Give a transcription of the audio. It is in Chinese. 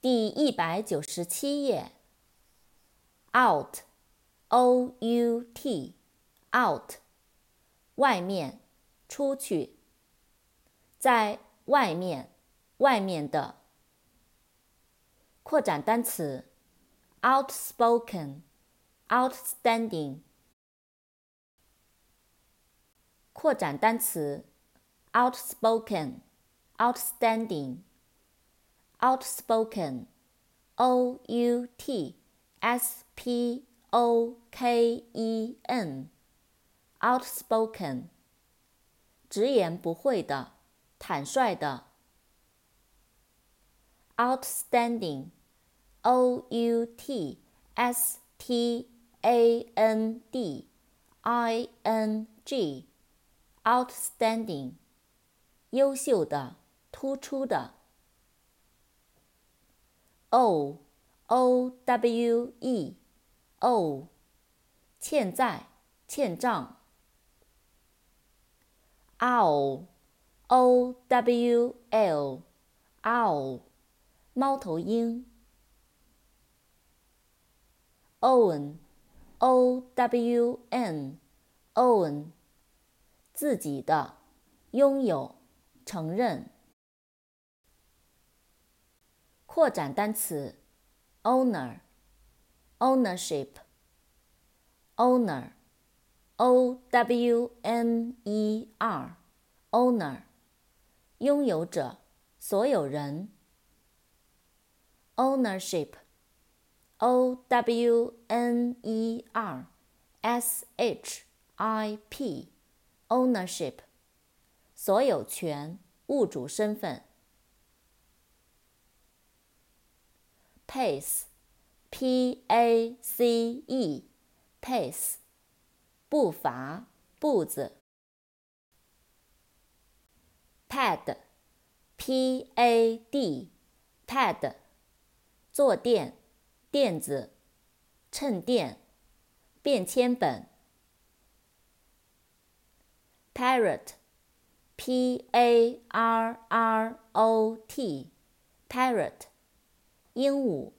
第一百九十七页。out，o u t，out，外面，出去，在外面，外面的。扩展单词，outspoken，outstanding。扩展单词，outspoken，outstanding ，outspoken，outstanding，outspoken，o u t s p o k e n，outspoken，直言不讳的，坦率的。outstanding，o u t s t a n d i n g。outstanding，优秀的，突出的。 O o w e o，欠债，欠账。owl o w l owl，猫头鹰。own o w n own。自己的，拥有，承认。扩展单词，owner，ownership，owner，o w n e r，owner，拥有者，所有人。ownership，o w n e r s h i p。ownership，所有权、物主身份。Pace，p a c e，pace，步伐、步子。pad，p a d，pad，坐垫、垫子、衬垫、便签本。parrot, p a r r o t, parrot, 鹦鹉。